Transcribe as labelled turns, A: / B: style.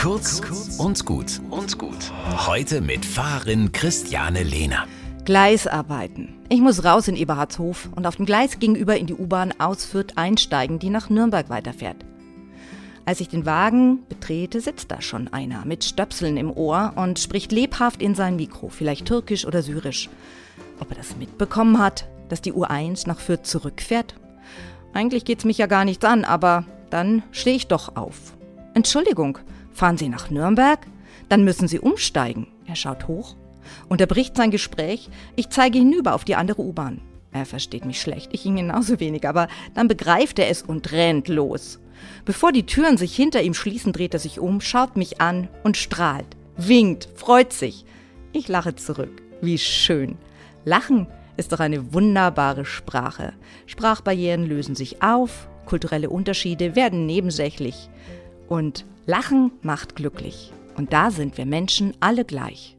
A: Kurz und gut und gut. Heute mit Fahrerin Christiane Lehner.
B: Gleisarbeiten. Ich muss raus in Eberhardshof und auf dem Gleis gegenüber in die U-Bahn aus Fürth einsteigen, die nach Nürnberg weiterfährt. Als ich den Wagen betrete, sitzt da schon einer mit Stöpseln im Ohr und spricht lebhaft in sein Mikro, vielleicht türkisch oder syrisch. Ob er das mitbekommen hat, dass die U1 nach Fürth zurückfährt? Eigentlich geht's mich ja gar nichts an, aber dann stehe ich doch auf. Entschuldigung, fahren Sie nach Nürnberg? Dann müssen Sie umsteigen. Er schaut hoch, unterbricht sein Gespräch. Ich zeige hinüber auf die andere U-Bahn. Er versteht mich schlecht, ich ihn genauso wenig, aber dann begreift er es und rennt los. Bevor die Türen sich hinter ihm schließen, dreht er sich um, schaut mich an und strahlt, winkt, freut sich. Ich lache zurück. Wie schön. Lachen ist doch eine wunderbare Sprache. Sprachbarrieren lösen sich auf, kulturelle Unterschiede werden nebensächlich und Lachen macht glücklich. Und da sind wir Menschen alle gleich.